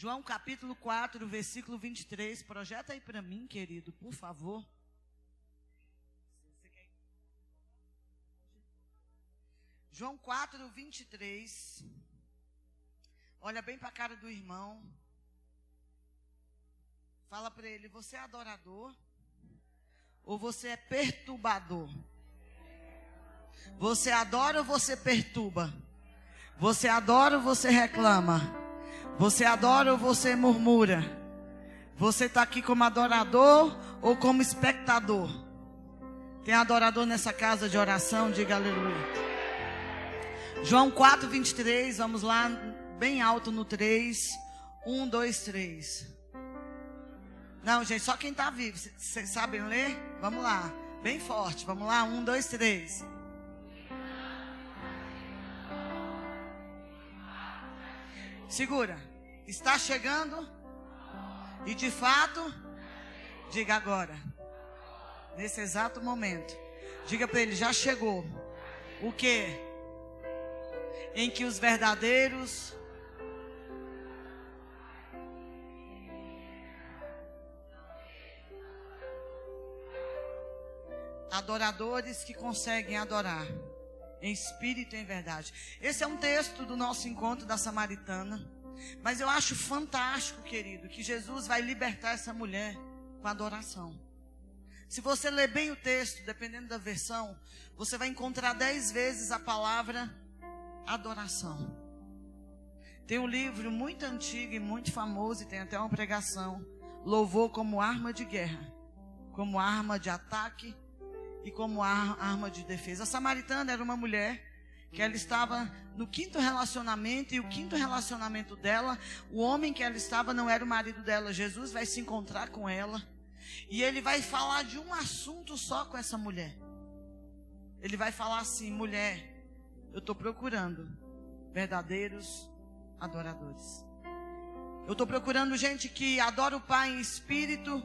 João capítulo 4, versículo 23. Projeta aí para mim, querido, por favor. João 4, 23. Olha bem para a cara do irmão. Fala para ele: você é adorador ou você é perturbador? Você adora ou você perturba? Você adora ou você reclama? Você adora ou você murmura? Você está aqui como adorador ou como espectador? Tem adorador nessa casa de oração? Diga aleluia. João 4, 23, vamos lá, bem alto no 3. 1, 2, 3. Não, gente, só quem está vivo. Vocês sabem ler? Vamos lá, bem forte. Vamos lá, 1, 2, 3. Segura. Está chegando? E de fato, diga agora. Nesse exato momento. Diga para ele, já chegou. O que? Em que os verdadeiros adoradores que conseguem adorar em espírito e em verdade. Esse é um texto do nosso encontro da Samaritana. Mas eu acho fantástico, querido, que Jesus vai libertar essa mulher com adoração. Se você ler bem o texto, dependendo da versão, você vai encontrar dez vezes a palavra adoração. Tem um livro muito antigo e muito famoso, e tem até uma pregação: Louvor como arma de guerra, como arma de ataque e como arma de defesa. A samaritana era uma mulher que ela estava no quinto relacionamento e o quinto relacionamento dela, o homem que ela estava não era o marido dela. Jesus vai se encontrar com ela e ele vai falar de um assunto só com essa mulher. Ele vai falar assim: mulher, eu estou procurando verdadeiros adoradores. Eu estou procurando gente que adora o Pai em espírito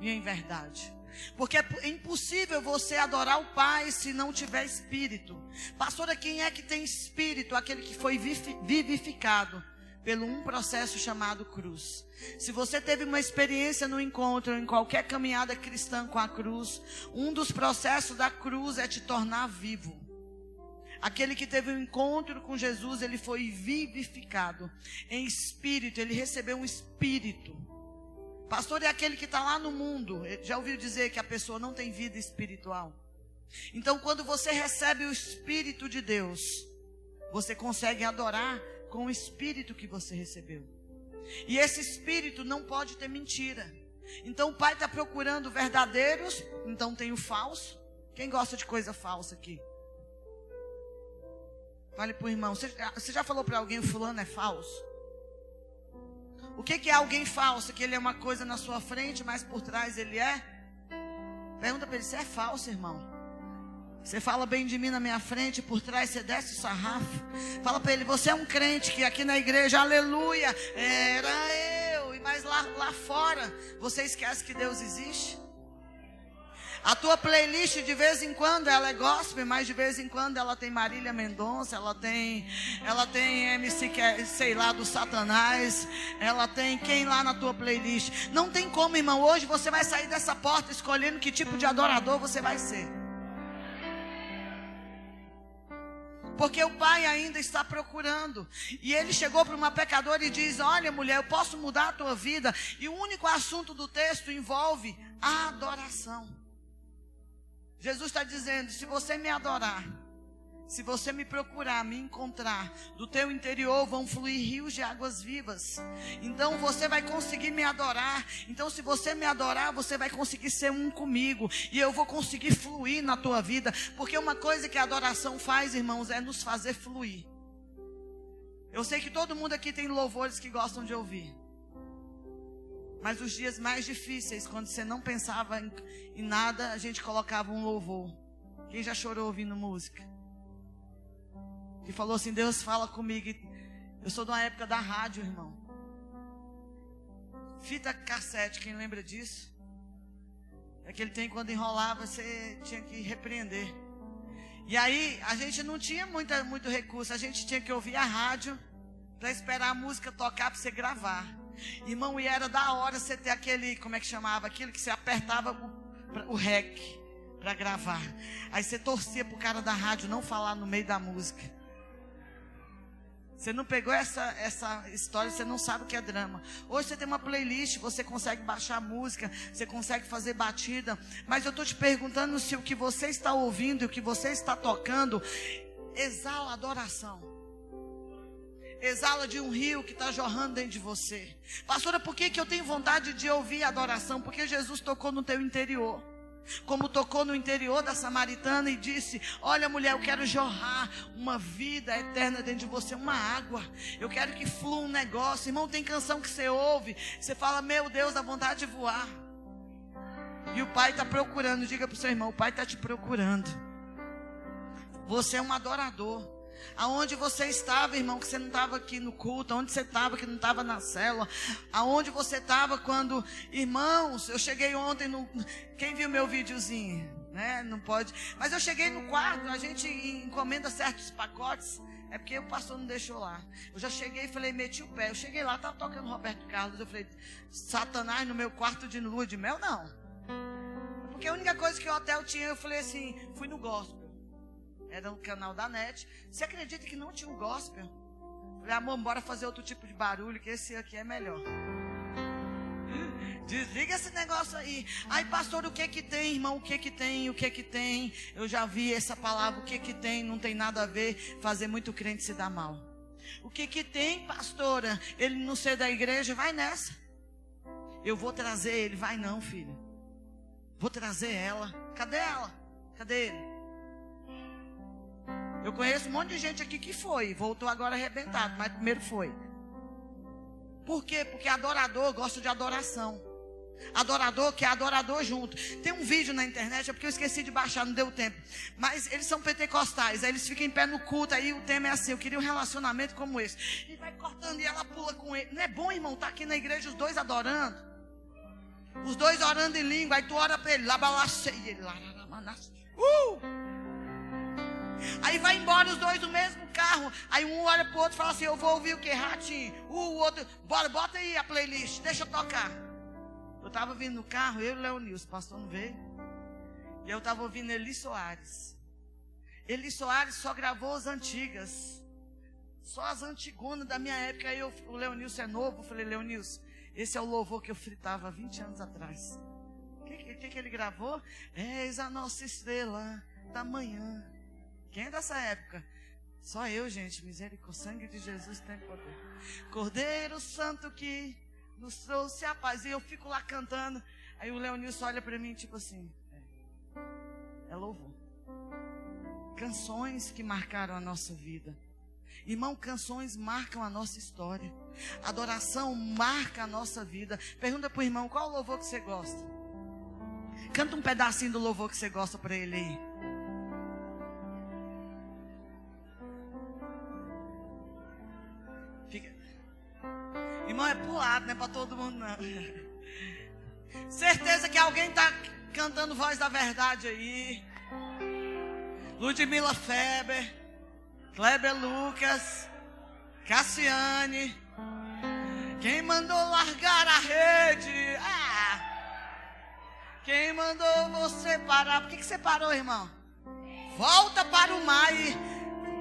e em verdade. Porque é impossível você adorar o Pai se não tiver espírito. Pastora, quem é que tem espírito? Aquele que foi vivificado pelo um processo chamado cruz. Se você teve uma experiência no encontro, em qualquer caminhada cristã com a cruz, um dos processos da cruz é te tornar vivo. Aquele que teve um encontro com Jesus, ele foi vivificado em espírito, ele recebeu um espírito. Pastor é aquele que está lá no mundo. Já ouviu dizer que a pessoa não tem vida espiritual? Então, quando você recebe o Espírito de Deus, você consegue adorar com o Espírito que você recebeu. E esse Espírito não pode ter mentira. Então, o Pai está procurando verdadeiros, então tem o falso. Quem gosta de coisa falsa aqui? Fale para o irmão. Você, você já falou para alguém fulano é falso? O que, que é alguém falso? Que ele é uma coisa na sua frente, mas por trás ele é? Pergunta para ele: você é falso, irmão? Você fala bem de mim na minha frente, por trás você desce o sarrafo. Fala para ele: você é um crente que aqui na igreja, aleluia, era eu. Mas lá, lá fora, você esquece que Deus existe? A tua playlist de vez em quando ela é gospel, mas de vez em quando ela tem Marília Mendonça, ela tem, ela tem MC que é, sei lá do Satanás, ela tem quem lá na tua playlist. Não tem como, irmão. Hoje você vai sair dessa porta escolhendo que tipo de adorador você vai ser. Porque o pai ainda está procurando. E ele chegou para uma pecadora e diz: Olha, mulher, eu posso mudar a tua vida. E o único assunto do texto envolve a adoração. Jesus está dizendo: se você me adorar, se você me procurar, me encontrar, do teu interior vão fluir rios de águas vivas. Então você vai conseguir me adorar. Então, se você me adorar, você vai conseguir ser um comigo. E eu vou conseguir fluir na tua vida. Porque uma coisa que a adoração faz, irmãos, é nos fazer fluir. Eu sei que todo mundo aqui tem louvores que gostam de ouvir. Mas os dias mais difíceis, quando você não pensava em, em nada, a gente colocava um louvor. Quem já chorou ouvindo música? Que falou assim: Deus fala comigo. Eu sou de uma época da rádio, irmão. Fita cassete, quem lembra disso? Aquele é tempo quando enrolava, você tinha que repreender. E aí, a gente não tinha muita, muito recurso, a gente tinha que ouvir a rádio para esperar a música tocar para você gravar. Irmão, e era da hora você ter aquele, como é que chamava? Aquilo que você apertava o, o rec para gravar. Aí você torcia pro cara da rádio não falar no meio da música. Você não pegou essa, essa história, você não sabe o que é drama. Hoje você tem uma playlist, você consegue baixar música, você consegue fazer batida. Mas eu estou te perguntando se o que você está ouvindo e o que você está tocando exala adoração. Exala de um rio que está jorrando dentro de você. Pastora, por que, que eu tenho vontade de ouvir adoração? Porque Jesus tocou no teu interior como tocou no interior da samaritana e disse: Olha, mulher, eu quero jorrar uma vida eterna dentro de você, uma água. Eu quero que flua um negócio. Irmão, tem canção que você ouve, você fala: Meu Deus, dá vontade de voar. E o pai está procurando, diga para o seu irmão: O pai está te procurando. Você é um adorador. Aonde você estava, irmão, que você não estava aqui no culto, aonde você estava que não estava na célula, aonde você estava quando, irmãos, eu cheguei ontem no, quem viu meu videozinho, né? Não pode, mas eu cheguei no quarto, a gente encomenda certos pacotes, é porque o pastor não deixou lá. Eu já cheguei e falei, meti o pé. Eu cheguei lá, estava tocando Roberto Carlos. Eu falei, Satanás no meu quarto de lua de mel? Não. Porque a única coisa que o hotel tinha, eu falei assim, fui no gospel era um canal da net. Você acredita que não tinha um gospel? Falei, amor, bora fazer outro tipo de barulho, que esse aqui é melhor. Desliga esse negócio aí. Ai, pastor, o que que tem, irmão? O que que tem? O que que tem? Eu já vi essa palavra, o que que tem? Não tem nada a ver fazer muito crente se dar mal. O que que tem, pastora? Ele não ser da igreja, vai nessa. Eu vou trazer ele, vai não, filho. Vou trazer ela. Cadê ela? Cadê ele? Eu conheço um monte de gente aqui que foi, voltou agora arrebentado, mas primeiro foi. Por quê? Porque adorador gosta de adoração. Adorador que é adorador junto. Tem um vídeo na internet, é porque eu esqueci de baixar, não deu tempo. Mas eles são pentecostais, aí eles ficam em pé no culto, aí o tema é assim: eu queria um relacionamento como esse. E vai cortando e ela pula com ele. Não é bom, irmão, estar tá aqui na igreja os dois adorando? Os dois orando em língua, aí tu ora para ele, lá ele, lá, lá, lá, lá, uh! Aí vai embora os dois do mesmo carro. Aí um olha pro outro e fala assim: Eu vou ouvir o que? Ratinho. O outro, bora, bota aí a playlist, deixa eu tocar. Eu estava vindo no carro, eu e o Leonilson, pastor não veio. E eu estava ouvindo Eli Soares. Eli Soares só gravou as antigas. Só as antigonas da minha época. Aí eu, o Leonilson é novo. Eu falei, Leonilson, esse é o louvor que eu fritava 20 anos atrás. O que, que, que ele gravou? Eis a nossa estrela da manhã. Quem é dessa época? Só eu, gente. Misericórdia. Sangue de Jesus tem poder. Cordeiro Santo que nos trouxe a paz. E eu fico lá cantando. Aí o Leonilson olha para mim, tipo assim: é, é louvor. Canções que marcaram a nossa vida. Irmão, canções marcam a nossa história. Adoração marca a nossa vida. Pergunta para o irmão: qual louvor que você gosta? Canta um pedacinho do louvor que você gosta para ele aí. Irmão, é pro lado, não é para todo mundo, não. Certeza que alguém está cantando voz da verdade aí. Ludmila Feber, Kleber Lucas, Cassiane. Quem mandou largar a rede? Ah! Quem mandou você parar? Por que, que você parou, irmão? Volta para o mar e.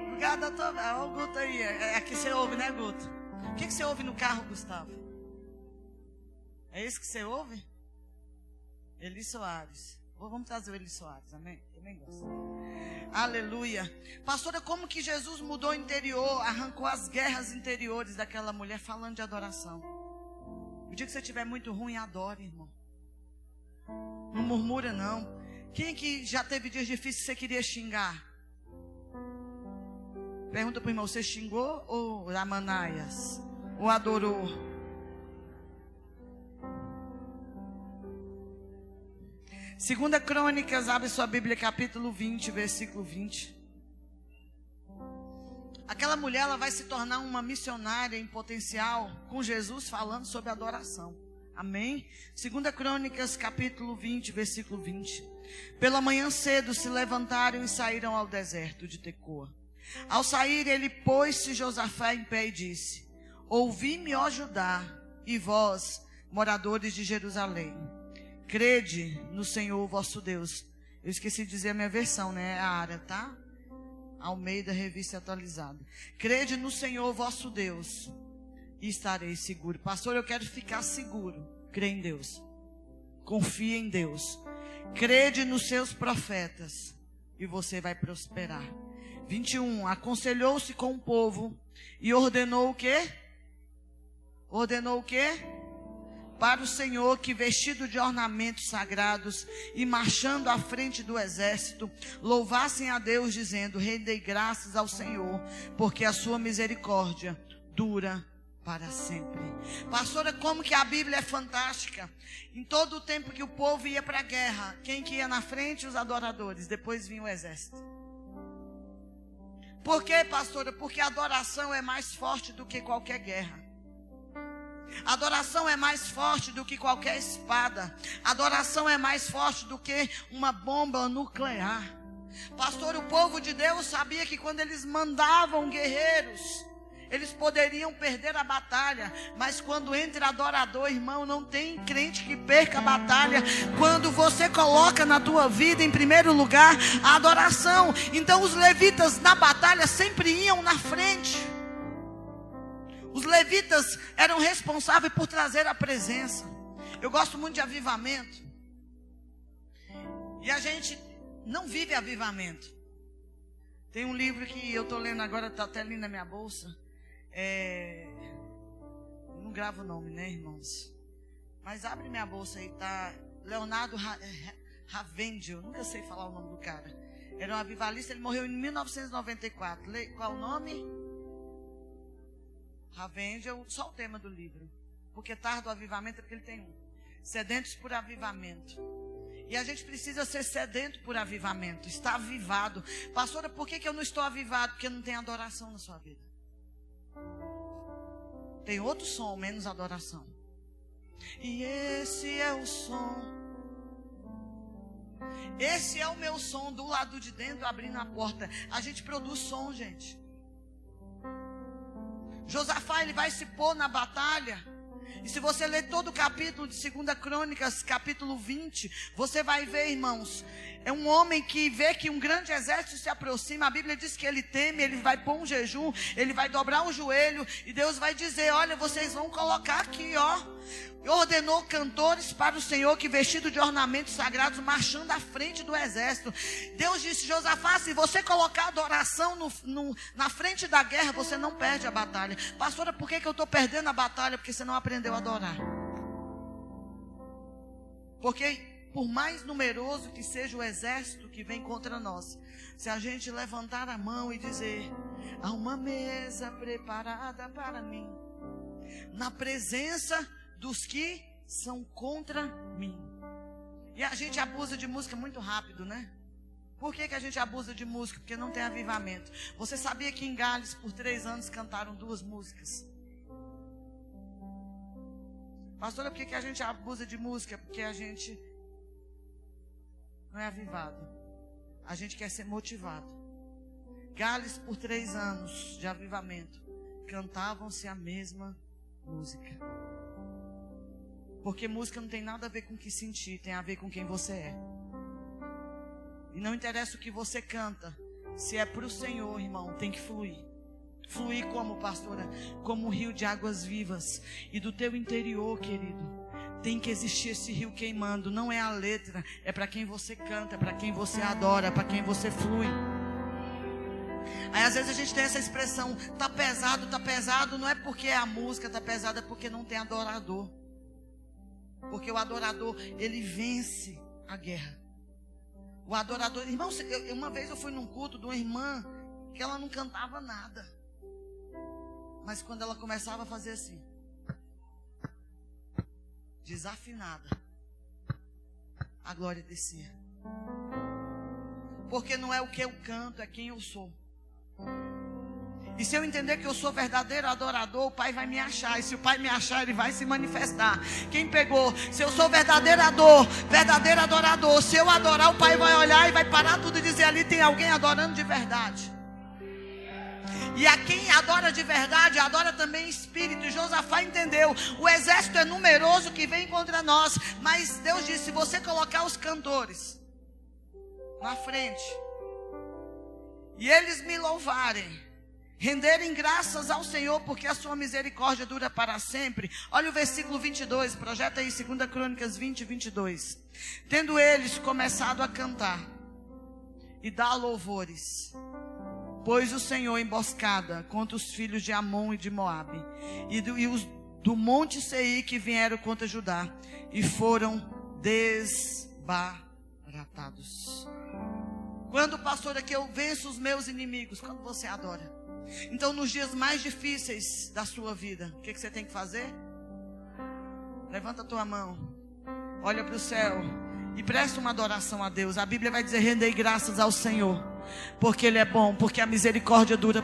Obrigada, tô... Olha o Guto aí. É aqui você ouve, né, Guto? O que, que você ouve no carro, Gustavo? É isso que você ouve? Eli Soares. Vamos trazer o Eli Soares, amém? Também gosto. Aleluia. Pastora, como que Jesus mudou o interior, arrancou as guerras interiores daquela mulher falando de adoração? O dia que você estiver muito ruim, adore, irmão. Não murmura, não. Quem que já teve dias difíceis que você queria xingar? Pergunta para o irmão: você xingou ou Ramanaias? Ou adorou? Segunda Crônicas, abre sua Bíblia, capítulo 20, versículo 20. Aquela mulher ela vai se tornar uma missionária em potencial com Jesus falando sobre adoração. Amém? Segunda Crônicas, capítulo 20, versículo 20. Pela manhã cedo se levantaram e saíram ao deserto de Tecoa. Ao sair, ele pôs-se Josafá em pé e disse: Ouvi-me, ó Judá, e vós, moradores de Jerusalém, crede no Senhor vosso Deus. Eu esqueci de dizer a minha versão, né? A área, tá? Almeida, revista atualizada. Crede no Senhor vosso Deus e estarei seguro. Pastor, eu quero ficar seguro. Crê em Deus. Confia em Deus. Crede nos seus profetas e você vai prosperar. 21. Aconselhou-se com o povo e ordenou o quê? Ordenou o quê? Para o Senhor que vestido de ornamentos sagrados e marchando à frente do exército, louvassem a Deus dizendo: Rendei graças ao Senhor, porque a sua misericórdia dura para sempre. Pastora, como que a Bíblia é fantástica. Em todo o tempo que o povo ia para a guerra, quem que ia na frente? Os adoradores, depois vinha o exército. Por quê, pastora? Porque adoração é mais forte do que qualquer guerra. Adoração é mais forte do que qualquer espada. Adoração é mais forte do que uma bomba nuclear. Pastor, o povo de Deus sabia que quando eles mandavam guerreiros, eles poderiam perder a batalha, mas quando entra adorador, irmão, não tem crente que perca a batalha. Quando você coloca na tua vida em primeiro lugar a adoração, então os levitas na batalha sempre iam na frente. Os levitas eram responsáveis por trazer a presença. Eu gosto muito de avivamento. E a gente não vive avivamento. Tem um livro que eu estou lendo agora, está até ali na minha bolsa. É... Não gravo o nome, né, irmãos? Mas abre minha bolsa aí, tá? Leonardo é, Ravengel, nunca sei falar o nome do cara. Era um avivalista, ele morreu em 1994. Qual o nome? Ravengel, só o tema do livro. Porque tarde o avivamento é porque ele tem um. Sedentos por avivamento. E a gente precisa ser sedento por avivamento, estar avivado. Pastora, por que, que eu não estou avivado? Porque não tem adoração na sua vida. Tem outro som, menos adoração. E esse é o som. Esse é o meu som do lado de dentro, abrindo a porta. A gente produz som, gente. Josafá, ele vai se pôr na batalha. E se você ler todo o capítulo de 2 Crônicas, capítulo 20, você vai ver, irmãos, é um homem que vê que um grande exército se aproxima. A Bíblia diz que ele teme, ele vai pôr um jejum, ele vai dobrar o joelho e Deus vai dizer: Olha, vocês vão colocar aqui, ó. Ordenou cantores para o Senhor que vestido de ornamentos sagrados, marchando à frente do exército. Deus disse: Josafá, se você colocar adoração no, no, na frente da guerra, você não perde a batalha. Pastora, por que, que eu estou perdendo a batalha? Porque você não aprendeu a adorar. Porque por mais numeroso que seja o exército que vem contra nós, se a gente levantar a mão e dizer: há uma mesa preparada para mim, na presença dos que são contra mim. E a gente abusa de música muito rápido, né? Por que, que a gente abusa de música? Porque não tem avivamento. Você sabia que em Gales, por três anos, cantaram duas músicas? Pastora, por que, que a gente abusa de música? Porque a gente não é avivado. A gente quer ser motivado. Gales, por três anos de avivamento, cantavam-se a mesma música. Porque música não tem nada a ver com o que sentir, tem a ver com quem você é. E não interessa o que você canta, se é para o Senhor, irmão, tem que fluir. Fluir como, pastora? Como um rio de águas vivas. E do teu interior, querido tem que existir esse rio queimando. Não é a letra, é para quem você canta, é para quem você adora, é para quem você flui. Aí às vezes a gente tem essa expressão, tá pesado, tá pesado, não é porque a música tá pesada, é porque não tem adorador. Porque o adorador, ele vence a guerra. O adorador, irmão, eu, uma vez eu fui num culto de uma irmã que ela não cantava nada. Mas quando ela começava a fazer assim, desafinada, a glória descia. Porque não é o que eu canto, é quem eu sou. E se eu entender que eu sou verdadeiro adorador, o Pai vai me achar. E se o Pai me achar, Ele vai se manifestar. Quem pegou? Se eu sou verdadeiro adorador, verdadeiro adorador, se eu adorar, o Pai vai olhar e vai parar tudo e dizer: ali tem alguém adorando de verdade. E a quem adora de verdade, adora também espírito. E Josafá entendeu: o exército é numeroso que vem contra nós. Mas Deus disse: se você colocar os cantores na frente, e eles me louvarem, renderem graças ao Senhor, porque a sua misericórdia dura para sempre. Olha o versículo 22, projeta aí 2 Crônicas 20, 22. Tendo eles começado a cantar e dar louvores, pôs o Senhor emboscada contra os filhos de Amon e de Moabe, e, do, e os do monte Seir que vieram contra Judá, e foram desbaratados. Quando, pastor, é que eu venço os meus inimigos? Quando você adora. Então, nos dias mais difíceis da sua vida, o que, que você tem que fazer? Levanta a tua mão, olha para o céu e presta uma adoração a Deus. A Bíblia vai dizer: rendei graças ao Senhor porque Ele é bom, porque a misericórdia dura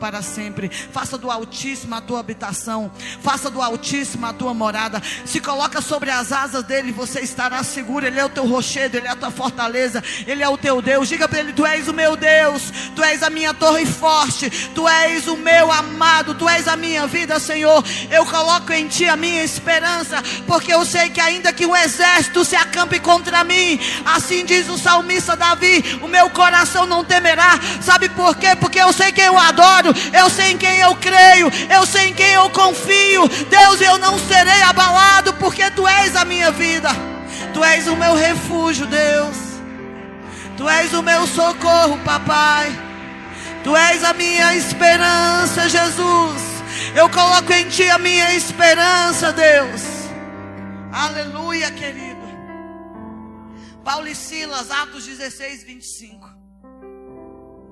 para sempre. Faça do Altíssimo a tua habitação, faça do Altíssimo a tua morada. Se coloca sobre as asas dele, você estará seguro. Ele é o teu rochedo, Ele é a tua fortaleza, Ele é o teu Deus. Diga para Ele: Tu és o meu Deus, Tu és a minha torre forte, Tu és o meu amado, Tu és a minha vida, Senhor. Eu coloco em Ti a minha esperança, porque eu sei que ainda que um exército se acampe contra mim, assim diz o salmista Davi, o meu coração não temerá. Sabe por quê? Porque eu sei quem eu adoro, eu sei em quem eu creio, eu sei em quem eu confio. Deus, eu não serei abalado, porque tu és a minha vida. Tu és o meu refúgio, Deus. Tu és o meu socorro, papai. Tu és a minha esperança, Jesus. Eu coloco em ti a minha esperança, Deus. Aleluia, querido. Paulo e Silas, Atos 16, 25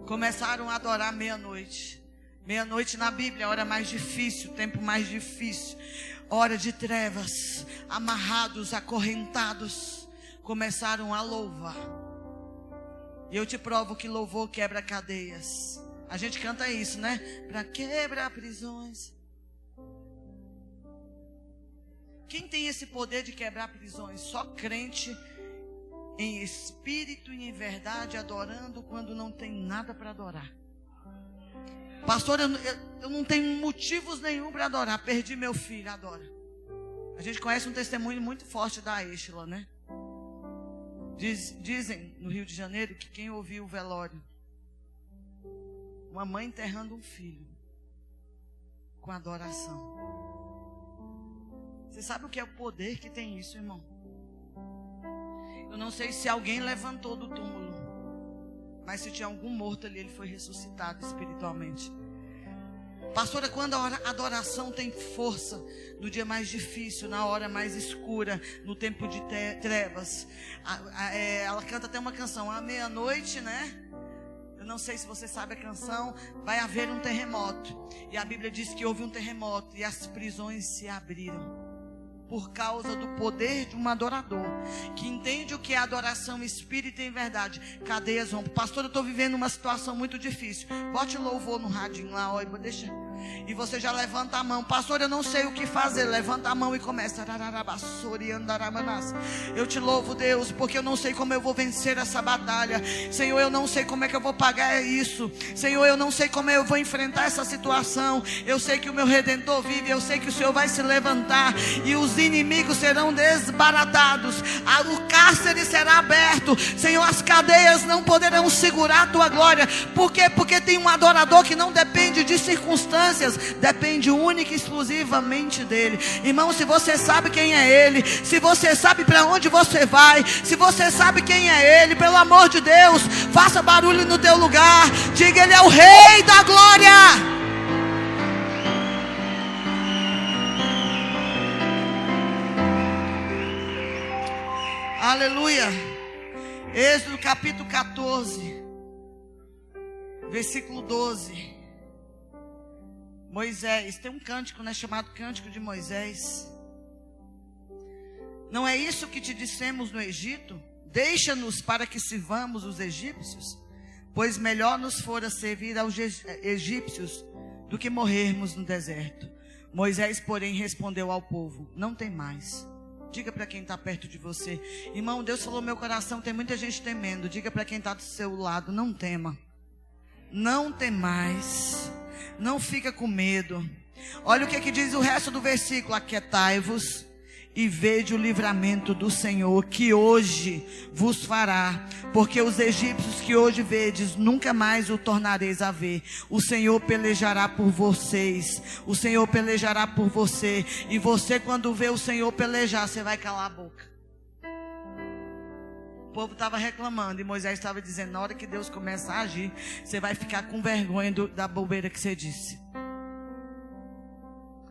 começaram a adorar meia-noite. Meia-noite na Bíblia, hora mais difícil, tempo mais difícil, hora de trevas, amarrados, acorrentados, começaram a louvar. E eu te provo que louvor quebra cadeias. A gente canta isso, né? Para quebrar prisões. Quem tem esse poder de quebrar prisões? Só crente em espírito e em verdade, adorando quando não tem nada para adorar. Pastor, eu, eu, eu, não tenho motivos nenhum para adorar. Perdi meu filho, adora. A gente conhece um testemunho muito forte da Estela, né? Diz, dizem no Rio de Janeiro que quem ouviu o velório, uma mãe enterrando um filho com adoração. Você sabe o que é o poder que tem isso, irmão? Eu não sei se alguém levantou do túmulo, mas se tinha algum morto ali, ele foi ressuscitado espiritualmente. Pastora, quando a adoração tem força, no dia mais difícil, na hora mais escura, no tempo de trevas, a, a, é, ela canta até uma canção, à meia-noite, né? Eu não sei se você sabe a canção, vai haver um terremoto. E a Bíblia diz que houve um terremoto e as prisões se abriram por causa do poder de um adorador que entende o que é adoração espírita em verdade. Cadeias rompem. Pastor, eu estou vivendo uma situação muito difícil. Bote louvor no radinho lá, ó, deixa. E você já levanta a mão. Pastor, eu não sei o que fazer. Levanta a mão e começa. Eu te louvo, Deus, porque eu não sei como eu vou vencer essa batalha. Senhor, eu não sei como é que eu vou pagar isso. Senhor, eu não sei como eu vou enfrentar essa situação. Eu sei que o meu redentor vive. Eu sei que o Senhor vai se levantar. E os inimigos serão desbaratados. O cárcere será aberto. Senhor, as cadeias não poderão segurar a tua glória. Por quê? Porque tem um adorador que não depende de circunstâncias circunstâncias, depende única e exclusivamente dele. Irmão, se você sabe quem é ele, se você sabe para onde você vai, se você sabe quem é ele, pelo amor de Deus, faça barulho no teu lugar. Diga, ele é o rei da glória. Aleluia. Êxodo capítulo 14, versículo 12. Moisés, tem um cântico né, chamado Cântico de Moisés. Não é isso que te dissemos no Egito? Deixa-nos para que sirvamos os egípcios, pois melhor nos fora servir aos egípcios do que morrermos no deserto. Moisés, porém, respondeu ao povo: Não tem mais. Diga para quem está perto de você, irmão. Deus falou meu coração. Tem muita gente temendo. Diga para quem está do seu lado: Não tema. Não tem mais. Não fica com medo. Olha o que, que diz o resto do versículo: Aquietai-vos e vede o livramento do Senhor que hoje vos fará, porque os egípcios que hoje vedes nunca mais o tornareis a ver. O Senhor pelejará por vocês. O Senhor pelejará por você, e você quando vê o Senhor pelejar, você vai calar a boca. Povo estava reclamando e Moisés estava dizendo: na hora que Deus começa a agir, você vai ficar com vergonha do, da bobeira que você disse.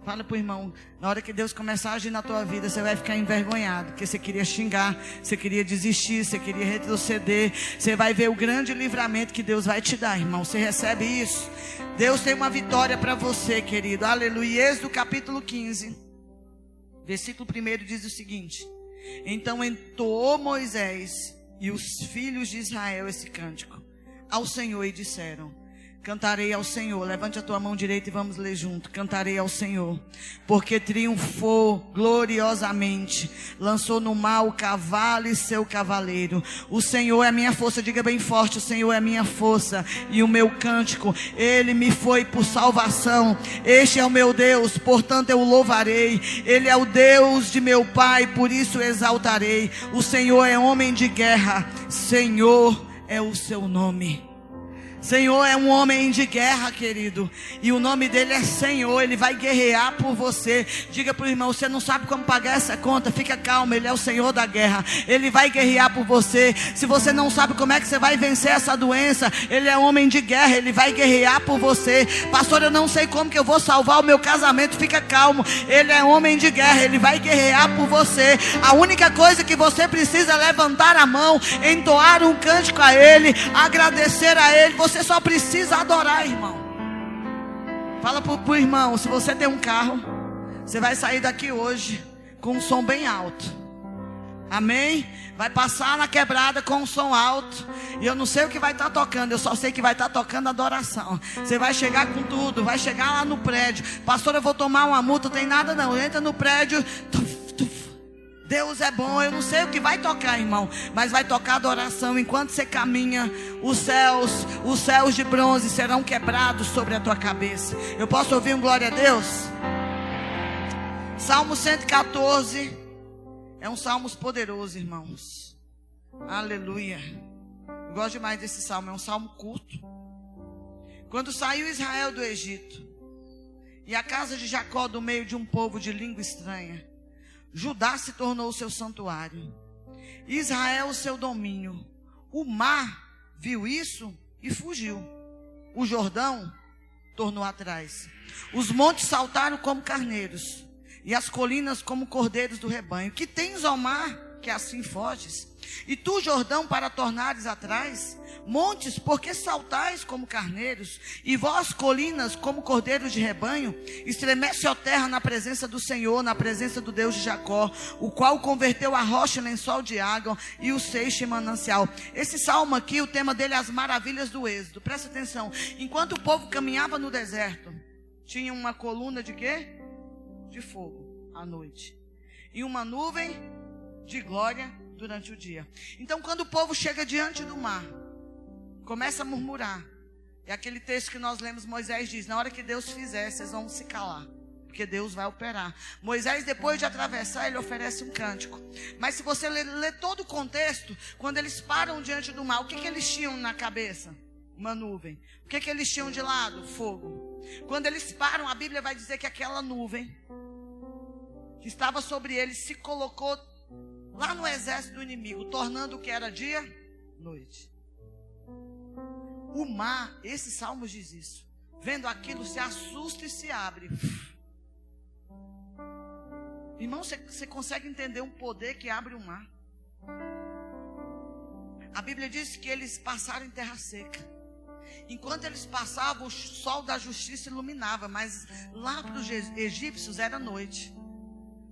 Fala pro irmão, na hora que Deus começar a agir na tua vida, você vai ficar envergonhado, porque você queria xingar, você queria desistir, você queria retroceder. Você vai ver o grande livramento que Deus vai te dar, irmão. Você recebe isso? Deus tem uma vitória para você, querido. Aleluia. Êxodo capítulo 15, versículo 1 diz o seguinte: Então entoou Moisés e os filhos de Israel esse cântico ao Senhor e disseram: Cantarei ao Senhor. Levante a tua mão direita e vamos ler junto. Cantarei ao Senhor, porque triunfou gloriosamente, lançou no mar o cavalo e seu cavaleiro. O Senhor é a minha força, diga bem forte: o Senhor é a minha força e o meu cântico. Ele me foi por salvação. Este é o meu Deus, portanto eu o louvarei. Ele é o Deus de meu Pai, por isso exaltarei. O Senhor é homem de guerra. Senhor é o seu nome. Senhor é um homem de guerra, querido. E o nome dele é Senhor. Ele vai guerrear por você. Diga para o irmão: você não sabe como pagar essa conta. Fica calmo. Ele é o Senhor da guerra. Ele vai guerrear por você. Se você não sabe como é que você vai vencer essa doença, ele é homem de guerra. Ele vai guerrear por você. Pastor, eu não sei como que eu vou salvar o meu casamento. Fica calmo. Ele é homem de guerra. Ele vai guerrear por você. A única coisa que você precisa é levantar a mão, entoar um cântico a Ele, agradecer a Ele. Você só precisa adorar, irmão. Fala pro, pro irmão, se você tem um carro, você vai sair daqui hoje com um som bem alto. Amém? Vai passar na quebrada com um som alto. E eu não sei o que vai estar tá tocando, eu só sei que vai estar tá tocando adoração. Você vai chegar com tudo, vai chegar lá no prédio. Pastor, eu vou tomar uma multa, tem nada não. Entra no prédio. Deus é bom, eu não sei o que vai tocar, irmão, mas vai tocar adoração enquanto você caminha. Os céus, os céus de bronze serão quebrados sobre a tua cabeça. Eu posso ouvir um glória a Deus? Salmo 114 é um salmo poderoso, irmãos. Aleluia. Eu gosto demais desse salmo, é um salmo curto. Quando saiu Israel do Egito e a casa de Jacó do meio de um povo de língua estranha, Judá se tornou o seu santuário, Israel o seu domínio. O mar viu isso e fugiu. O Jordão tornou atrás. Os montes saltaram como carneiros, e as colinas como cordeiros do rebanho. Que tens, ao mar, que assim foges? E tu, Jordão, para tornares atrás? Montes, porque saltais como carneiros? E vós, colinas, como cordeiros de rebanho? Estremece a terra na presença do Senhor, na presença do Deus de Jacó, o qual converteu a rocha em lençol de água e o seixo em manancial. Esse salmo aqui, o tema dele é as maravilhas do êxodo. Presta atenção. Enquanto o povo caminhava no deserto, tinha uma coluna de quê? De fogo à noite. E uma nuvem de glória durante o dia. Então, quando o povo chega diante do mar, começa a murmurar. É aquele texto que nós lemos, Moisés diz: na hora que Deus fizer, vocês vão se calar. Porque Deus vai operar. Moisés, depois de atravessar, ele oferece um cântico. Mas se você ler, ler todo o contexto, quando eles param diante do mar, o que, que eles tinham na cabeça? Uma nuvem. O que, que eles tinham de lado? Fogo. Quando eles param, a Bíblia vai dizer que aquela nuvem que estava sobre eles se colocou lá no exército do inimigo, tornando o que era dia, noite. O mar, esse salmo diz isso. Vendo aquilo, se assusta e se abre. Irmão, você, consegue entender um poder que abre o mar? A Bíblia diz que eles passaram em terra seca. Enquanto eles passavam, o sol da justiça iluminava, mas lá para os egípcios era noite.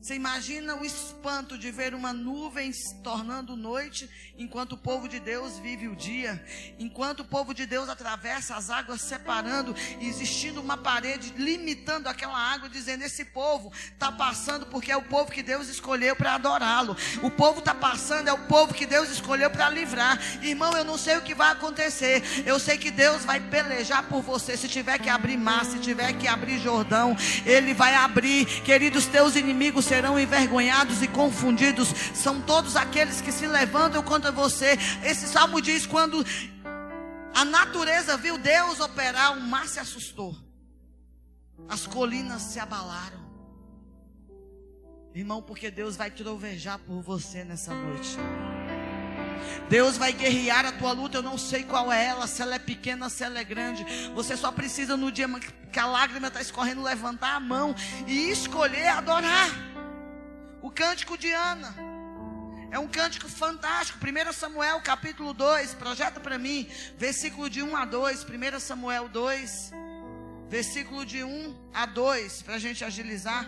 Você imagina o espanto de ver uma nuvem se tornando noite, enquanto o povo de Deus vive o dia, enquanto o povo de Deus atravessa as águas separando, existindo uma parede limitando aquela água, dizendo: esse povo está passando porque é o povo que Deus escolheu para adorá-lo. O povo está passando, é o povo que Deus escolheu para livrar. Irmão, eu não sei o que vai acontecer. Eu sei que Deus vai pelejar por você. Se tiver que abrir mar, se tiver que abrir Jordão, Ele vai abrir. Queridos, teus inimigos envergonhados e confundidos. São todos aqueles que se levantam contra você. Esse salmo diz: quando a natureza viu Deus operar, o mar se assustou, as colinas se abalaram. Irmão, porque Deus vai trovejar por você nessa noite. Deus vai guerrear a tua luta. Eu não sei qual é ela, se ela é pequena, se ela é grande. Você só precisa no dia que a lágrima está escorrendo, levantar a mão e escolher adorar. O cântico de Ana. É um cântico fantástico. 1 Samuel capítulo 2. Projeta para mim. Versículo de 1 a 2. 1 Samuel 2. Versículo de 1 a 2. Para a gente agilizar.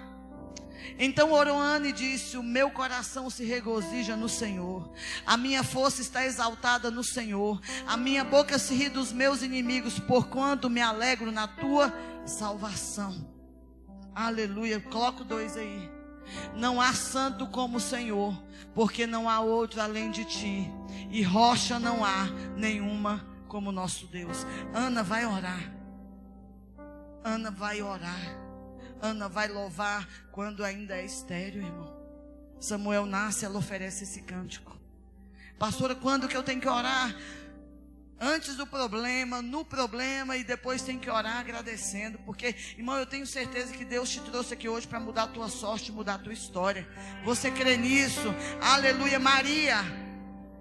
Então orou Ana e disse: O meu coração se regozija no Senhor, a minha força está exaltada no Senhor, a minha boca se ri dos meus inimigos, porquanto me alegro na tua salvação. Aleluia. Coloca dois aí. Não há santo como o Senhor, porque não há outro além de ti, e rocha não há nenhuma como nosso Deus. Ana vai orar. Ana vai orar. Ana vai louvar quando ainda é estéreo, irmão. Samuel nasce, ela oferece esse cântico. Pastora, quando que eu tenho que orar? Antes do problema, no problema e depois tem que orar agradecendo, porque, irmão, eu tenho certeza que Deus te trouxe aqui hoje para mudar a tua sorte, mudar a tua história. Você crê nisso? Aleluia, Maria,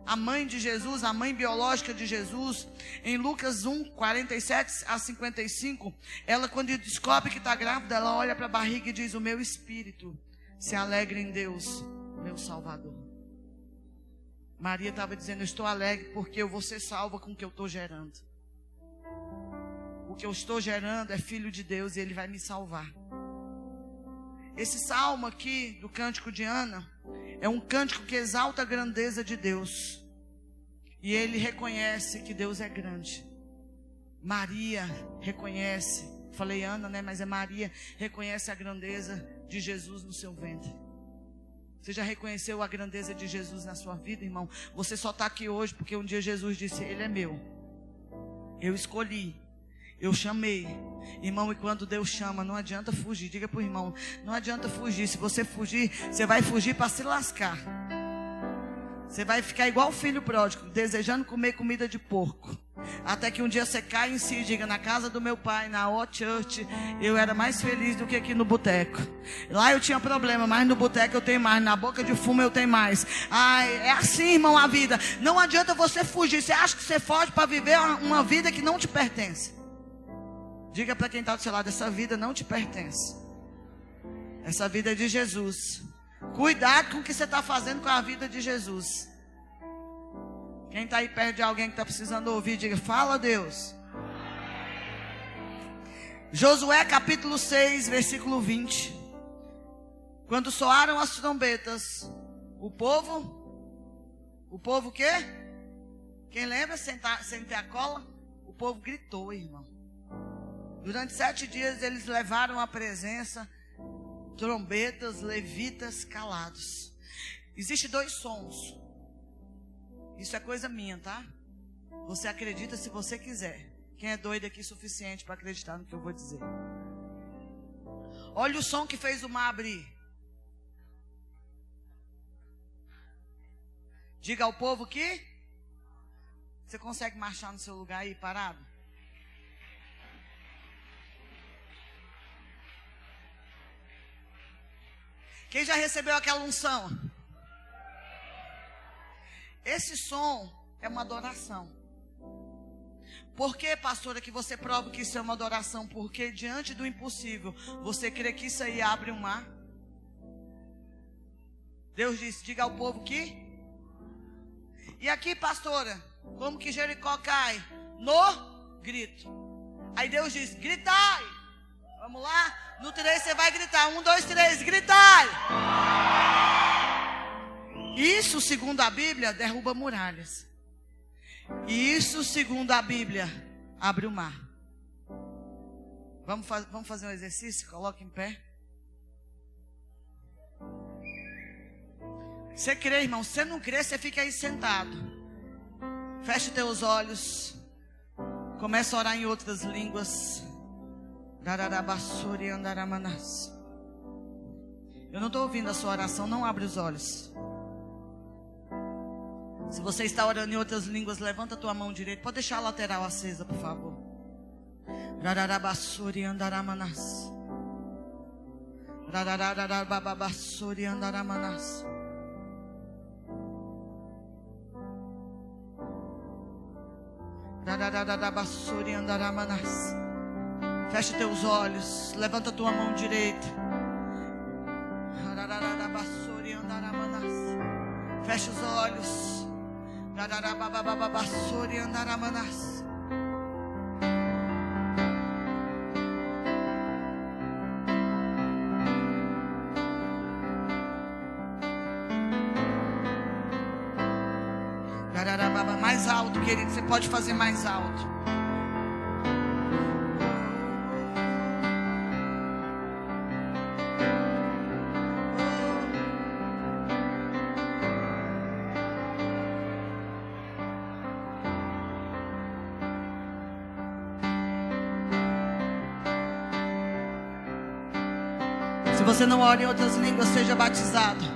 a mãe de Jesus, a mãe biológica de Jesus, em Lucas 1, 47 a 55, ela quando descobre que está grávida, ela olha para a barriga e diz: "O meu espírito se alegra em Deus, meu Salvador". Maria estava dizendo: Eu estou alegre porque eu vou ser salva com o que eu estou gerando. O que eu estou gerando é filho de Deus e ele vai me salvar. Esse salmo aqui do cântico de Ana é um cântico que exalta a grandeza de Deus. E ele reconhece que Deus é grande. Maria reconhece, falei Ana, né, mas é Maria, reconhece a grandeza de Jesus no seu ventre. Você já reconheceu a grandeza de Jesus na sua vida, irmão? Você só está aqui hoje porque um dia Jesus disse: Ele é meu. Eu escolhi. Eu chamei. Irmão, e quando Deus chama, não adianta fugir. Diga para o irmão: não adianta fugir. Se você fugir, você vai fugir para se lascar. Você vai ficar igual o filho pródigo, desejando comer comida de porco. Até que um dia você cai em si e diga: Na casa do meu pai, na O Church, eu era mais feliz do que aqui no boteco. Lá eu tinha problema, mas no boteco eu tenho mais. Na boca de fumo eu tenho mais. Ai, é assim, irmão, a vida. Não adianta você fugir. Você acha que você foge para viver uma vida que não te pertence. Diga para quem está do seu lado: Essa vida não te pertence. Essa vida é de Jesus. Cuidado com o que você está fazendo com a vida de Jesus. Quem está aí perto de alguém que está precisando ouvir, diga: Fala, Deus. Josué capítulo 6, versículo 20. Quando soaram as trombetas, o povo, o povo o quê? Quem lembra sem, ter a cola? O povo gritou, irmão. Durante sete dias eles levaram a presença, trombetas, levitas calados. Existem dois sons. Isso é coisa minha, tá? Você acredita se você quiser. Quem é doido aqui suficiente para acreditar no que eu vou dizer? Olha o som que fez o mar abrir. Diga ao povo que você consegue marchar no seu lugar aí parado? Quem já recebeu aquela unção? Esse som é uma adoração. Por que, pastora, que você prova que isso é uma adoração? Porque diante do impossível, você crê que isso aí abre um mar? Deus disse: diga ao povo que. E aqui, pastora, como que Jericó cai? No grito. Aí Deus diz: gritai. Vamos lá? No três você vai gritar. Um, dois, três, gritai! Isso, segundo a Bíblia, derruba muralhas. Isso, segundo a Bíblia, abre o mar. Vamos, vamos fazer um exercício? Coloque em pé. Você crê, irmão? Você não crê, você fica aí sentado. Feche teus olhos. Começa a orar em outras línguas. Eu não estou ouvindo a sua oração, não abre os olhos. Se você está orando em outras línguas, levanta a tua mão direita. Pode deixar a lateral acesa, por favor. Rararabassuri andaramanas. Rarararababassuri andaramanas. Rarararabassuri andaramanas. Fecha teus olhos. Levanta tua mão direita. Rarararabassuri andaramanas. Fecha os olhos. Mais alto, querido. Você pode fazer mais alto. Você não ora em outras línguas, seja batizado.